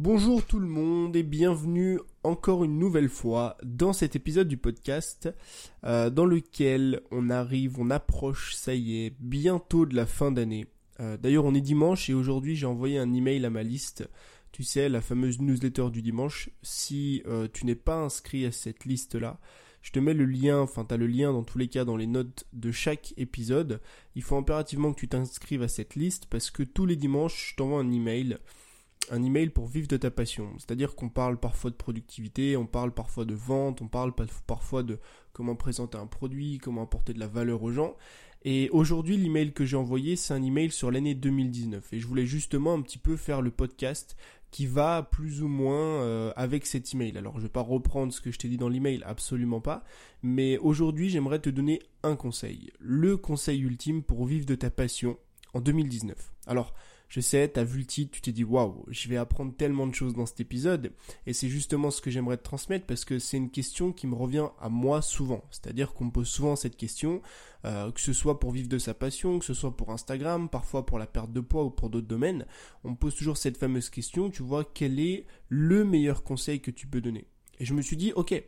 Bonjour tout le monde et bienvenue encore une nouvelle fois dans cet épisode du podcast euh, dans lequel on arrive, on approche, ça y est, bientôt de la fin d'année. Euh, d'ailleurs on est dimanche et aujourd'hui j'ai envoyé un email à ma liste, tu sais, la fameuse newsletter du dimanche. Si euh, tu n'es pas inscrit à cette liste-là, je te mets le lien, enfin tu as le lien dans tous les cas dans les notes de chaque épisode. Il faut impérativement que tu t'inscrives à cette liste parce que tous les dimanches je t'envoie un email un email pour vivre de ta passion. C'est-à-dire qu'on parle parfois de productivité, on parle parfois de vente, on parle parfois de comment présenter un produit, comment apporter de la valeur aux gens. Et aujourd'hui, l'email que j'ai envoyé, c'est un email sur l'année 2019. Et je voulais justement un petit peu faire le podcast qui va plus ou moins euh, avec cet email. Alors, je vais pas reprendre ce que je t'ai dit dans l'email, absolument pas. Mais aujourd'hui, j'aimerais te donner un conseil. Le conseil ultime pour vivre de ta passion en 2019. Alors, je sais, t'as vu le titre, tu t'es dit waouh, je vais apprendre tellement de choses dans cet épisode, et c'est justement ce que j'aimerais te transmettre parce que c'est une question qui me revient à moi souvent. C'est-à-dire qu'on me pose souvent cette question, euh, que ce soit pour vivre de sa passion, que ce soit pour Instagram, parfois pour la perte de poids ou pour d'autres domaines, on me pose toujours cette fameuse question, tu vois, quel est le meilleur conseil que tu peux donner? Et je me suis dit, ok,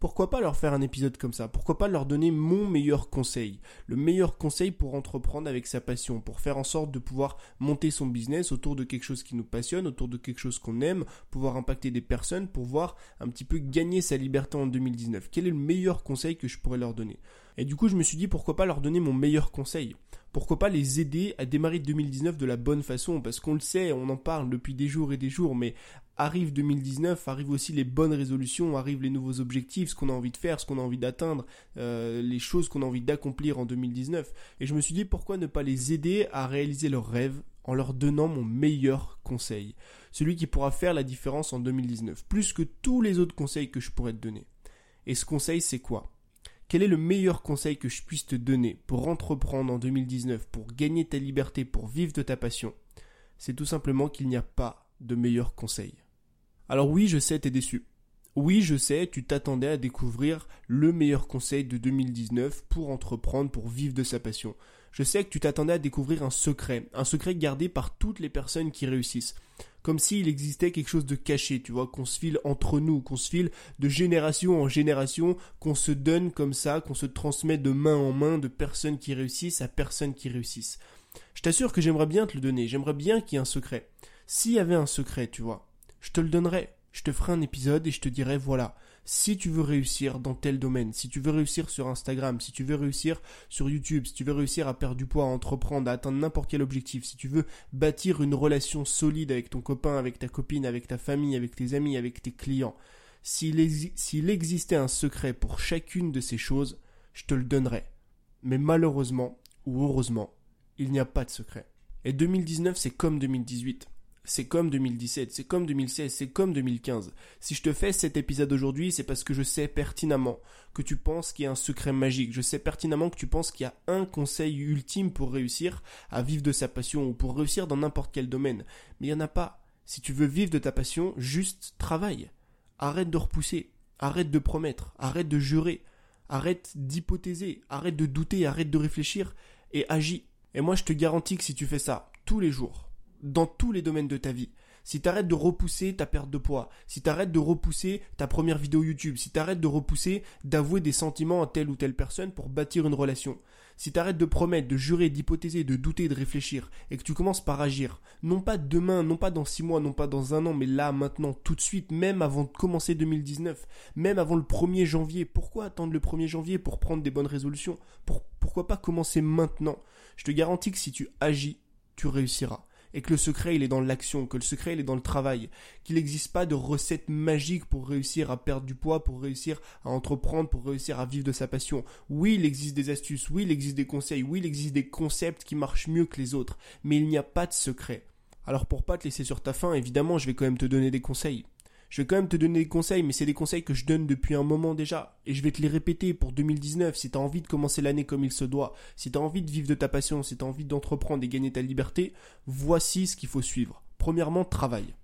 pourquoi pas leur faire un épisode comme ça? Pourquoi pas leur donner mon meilleur conseil? Le meilleur conseil pour entreprendre avec sa passion, pour faire en sorte de pouvoir monter son business autour de quelque chose qui nous passionne, autour de quelque chose qu'on aime, pouvoir impacter des personnes, pour voir un petit peu gagner sa liberté en 2019. Quel est le meilleur conseil que je pourrais leur donner? Et du coup, je me suis dit pourquoi pas leur donner mon meilleur conseil? Pourquoi pas les aider à démarrer 2019 de la bonne façon? Parce qu'on le sait, on en parle depuis des jours et des jours mais arrive 2019, arrivent aussi les bonnes résolutions, arrivent les nouveaux objectifs, ce qu'on a envie de faire, ce qu'on a envie d'atteindre, euh, les choses qu'on a envie d'accomplir en 2019. Et je me suis dit pourquoi ne pas les aider à réaliser leurs rêves en leur donnant mon meilleur conseil, celui qui pourra faire la différence en 2019, plus que tous les autres conseils que je pourrais te donner. Et ce conseil, c'est quoi? Quel est le meilleur conseil que je puisse te donner pour entreprendre en 2019, pour gagner ta liberté, pour vivre de ta passion? C'est tout simplement qu'il n'y a pas de meilleur conseil. Alors oui, je sais, t'es déçu. Oui, je sais, tu t'attendais à découvrir le meilleur conseil de 2019 pour entreprendre, pour vivre de sa passion. Je sais que tu t'attendais à découvrir un secret, un secret gardé par toutes les personnes qui réussissent. Comme s'il existait quelque chose de caché, tu vois, qu'on se file entre nous, qu'on se file de génération en génération, qu'on se donne comme ça, qu'on se transmet de main en main de personnes qui réussissent à personnes qui réussissent. Je t'assure que j'aimerais bien te le donner, j'aimerais bien qu'il y ait un secret. S'il y avait un secret, tu vois, je te le donnerai. Je te ferai un épisode et je te dirai voilà, si tu veux réussir dans tel domaine, si tu veux réussir sur Instagram, si tu veux réussir sur YouTube, si tu veux réussir à perdre du poids, à entreprendre, à atteindre n'importe quel objectif, si tu veux bâtir une relation solide avec ton copain, avec ta copine, avec ta famille, avec tes amis, avec tes clients, s'il existait un secret pour chacune de ces choses, je te le donnerai. Mais malheureusement, ou heureusement, il n'y a pas de secret. Et 2019, c'est comme 2018 c'est comme 2017, c'est comme 2016, c'est comme 2015. Si je te fais cet épisode aujourd'hui, c'est parce que je sais pertinemment que tu penses qu'il y a un secret magique. Je sais pertinemment que tu penses qu'il y a un conseil ultime pour réussir à vivre de sa passion ou pour réussir dans n'importe quel domaine. Mais il n'y en a pas. Si tu veux vivre de ta passion, juste travaille. Arrête de repousser. Arrête de promettre. Arrête de jurer. Arrête d'hypothéser. Arrête de douter. Arrête de réfléchir. Et agis. Et moi, je te garantis que si tu fais ça tous les jours, dans tous les domaines de ta vie. Si t'arrêtes de repousser ta perte de poids, si t'arrêtes de repousser ta première vidéo YouTube, si t'arrêtes de repousser d'avouer des sentiments à telle ou telle personne pour bâtir une relation, si t'arrêtes de promettre, de jurer, d'hypothéser, de douter, de réfléchir, et que tu commences par agir, non pas demain, non pas dans six mois, non pas dans un an, mais là, maintenant, tout de suite, même avant de commencer 2019, même avant le 1er janvier, pourquoi attendre le 1er janvier pour prendre des bonnes résolutions? Pourquoi pas commencer maintenant? Je te garantis que si tu agis, tu réussiras et que le secret il est dans l'action, que le secret il est dans le travail, qu'il n'existe pas de recette magique pour réussir à perdre du poids, pour réussir à entreprendre, pour réussir à vivre de sa passion. Oui, il existe des astuces, oui, il existe des conseils, oui, il existe des concepts qui marchent mieux que les autres, mais il n'y a pas de secret. Alors pour pas te laisser sur ta faim, évidemment, je vais quand même te donner des conseils. Je vais quand même te donner des conseils, mais c'est des conseils que je donne depuis un moment déjà. Et je vais te les répéter pour 2019. Si tu as envie de commencer l'année comme il se doit, si tu as envie de vivre de ta passion, si tu as envie d'entreprendre et gagner ta liberté, voici ce qu'il faut suivre. Premièrement, travail.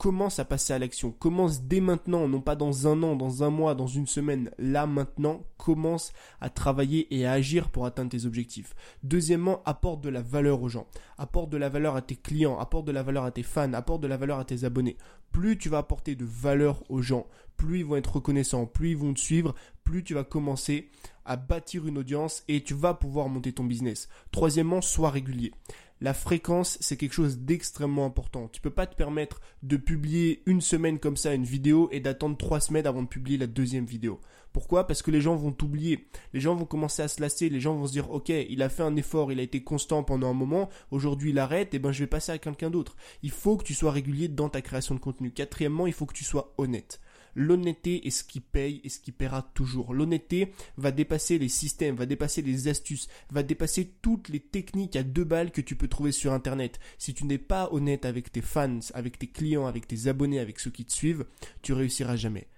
Commence à passer à l'action? Commence dès maintenant, non pas dans un an, dans un mois, dans une semaine. Là maintenant, commence à travailler et à agir pour atteindre tes objectifs? Deuxièmement, apporte de la valeur aux gens. Apporte de la valeur à tes clients, apporte de la valeur à tes fans, apporte de la valeur à tes abonnés. Plus tu vas apporter de valeur aux gens, plus ils vont être reconnaissants, plus ils vont te suivre, plus tu vas commencer à bâtir une audience et tu vas pouvoir monter ton business. Troisièmement, sois régulier. La fréquence, c'est quelque chose d'extrêmement important. Tu peux pas te permettre de publier une semaine comme ça une vidéo et d'attendre trois semaines avant de publier la deuxième vidéo. Pourquoi? Parce que les gens vont t'oublier. Les gens vont commencer à se lasser. Les gens vont se dire, ok, il a fait un effort, il a été constant pendant un moment. Aujourd'hui, il arrête. Et ben, je vais passer à quelqu'un d'autre. Il faut que tu sois régulier dans ta création de contenu. Quatrièmement, il faut que tu sois honnête. L'honnêteté est ce qui paye et ce qui paiera toujours. L'honnêteté va dépasser les systèmes, va dépasser les astuces, va dépasser toutes les techniques à deux balles que tu peux trouver sur Internet. Si tu n'es pas honnête avec tes fans, avec tes clients, avec tes abonnés, avec ceux qui te suivent, tu réussiras jamais.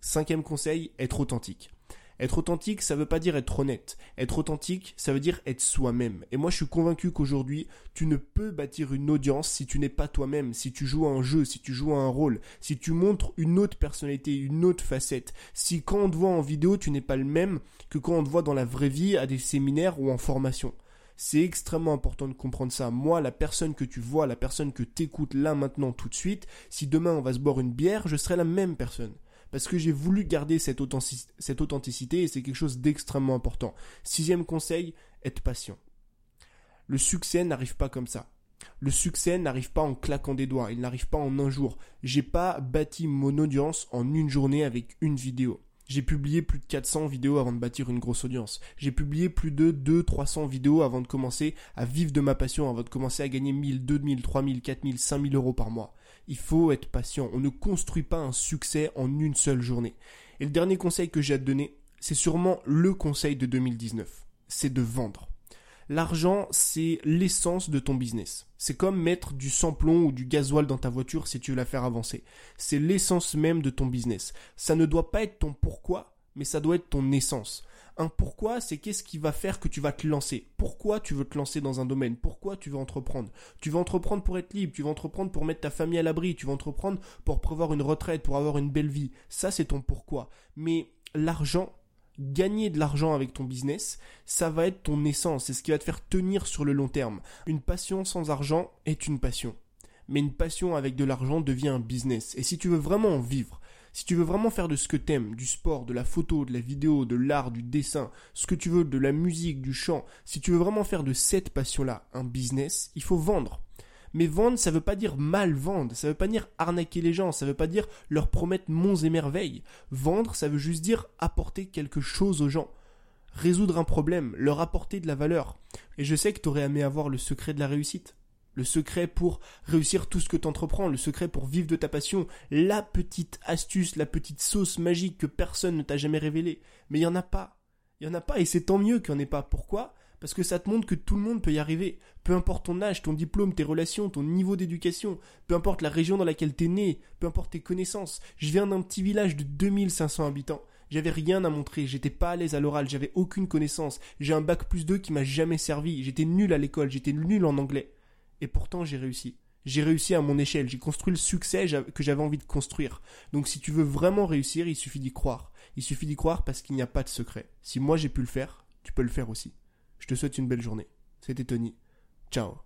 Cinquième conseil, être authentique. Être authentique, ça veut pas dire être honnête. Être authentique, ça veut dire être soi-même. Et moi, je suis convaincu qu'aujourd'hui, tu ne peux bâtir une audience si tu n'es pas toi-même, si tu joues à un jeu, si tu joues un rôle, si tu montres une autre personnalité, une autre facette. Si quand on te voit en vidéo, tu n'es pas le même que quand on te voit dans la vraie vie à des séminaires ou en formation. C'est extrêmement important de comprendre ça. Moi, la personne que tu vois, la personne que t'écoutes là maintenant tout de suite, si demain on va se boire une bière, je serai la même personne parce que j'ai voulu garder cette, authenticité et c'est quelque chose d'extrêmement important. Sixième conseil, être patient. Le succès n'arrive pas comme ça. Le succès n'arrive pas en claquant des doigts, il n'arrive pas en un jour. J'ai pas bâti mon audience en une journée avec une vidéo. J'ai publié plus de 400 vidéos avant de bâtir une grosse audience. J'ai publié plus de 2 300 vidéos avant de commencer à vivre de ma passion, avant de commencer à gagner 1000, 2000, 3000, 4000, 5000 euros par mois. Il faut être patient. On ne construit pas un succès en une seule journée. Et le dernier conseil que j'ai à te donner, c'est sûrement le conseil de 2019. C'est de vendre. L'argent, c'est l'essence de ton business. C'est comme mettre du samplon ou du gasoil dans ta voiture si tu veux la faire avancer. C'est l'essence même de ton business. Ça ne doit pas être ton pourquoi, mais ça doit être ton essence. Un pourquoi, c'est qu'est-ce qui va faire que tu vas te lancer. Pourquoi tu veux te lancer dans un domaine? Pourquoi tu veux entreprendre? Tu veux entreprendre pour être libre, tu veux entreprendre pour mettre ta famille à l'abri, tu veux entreprendre pour prévoir une retraite, pour avoir une belle vie. Ça, c'est ton pourquoi. Mais l'argent, gagner de l'argent avec ton business, ça va être ton essence, c'est ce qui va te faire tenir sur le long terme. Une passion sans argent est une passion. Mais une passion avec de l'argent devient un business. Et si tu veux vraiment en vivre, si tu veux vraiment faire de ce que t'aimes, du sport, de la photo, de la vidéo, de l'art, du dessin, ce que tu veux, de la musique, du chant, si tu veux vraiment faire de cette passion-là un business, il faut vendre. Mais vendre, ça veut pas dire mal vendre, ça veut pas dire arnaquer les gens, ça veut pas dire leur promettre monts et merveilles. Vendre, ça veut juste dire apporter quelque chose aux gens. Résoudre un problème, leur apporter de la valeur. Et je sais que tu aurais aimé avoir le secret de la réussite le secret pour réussir tout ce que tu entreprends, le secret pour vivre de ta passion, la petite astuce, la petite sauce magique que personne ne t'a jamais révélée. Mais il n'y en a pas. Il n'y en a pas et c'est tant mieux qu'il n'y en ait pas. Pourquoi? Parce que ça te montre que tout le monde peut y arriver. Peu importe ton âge, ton diplôme, tes relations, ton niveau d'éducation, peu importe la région dans laquelle tu es né, peu importe tes connaissances. Je viens d'un petit village de 2500 habitants. J'avais rien à montrer, j'étais pas à l'aise à l'oral, j'avais aucune connaissance. J'ai un bac plus 2 qui m'a jamais servi, j'étais nul à l'école, j'étais nul en anglais. Et pourtant, j'ai réussi. J'ai réussi à mon échelle. J'ai construit le succès que j'avais envie de construire. Donc, si tu veux vraiment réussir, il suffit d'y croire. Il suffit d'y croire parce qu'il n'y a pas de secret. Si moi j'ai pu le faire, tu peux le faire aussi. Je te souhaite une belle journée. C'était Tony. Ciao.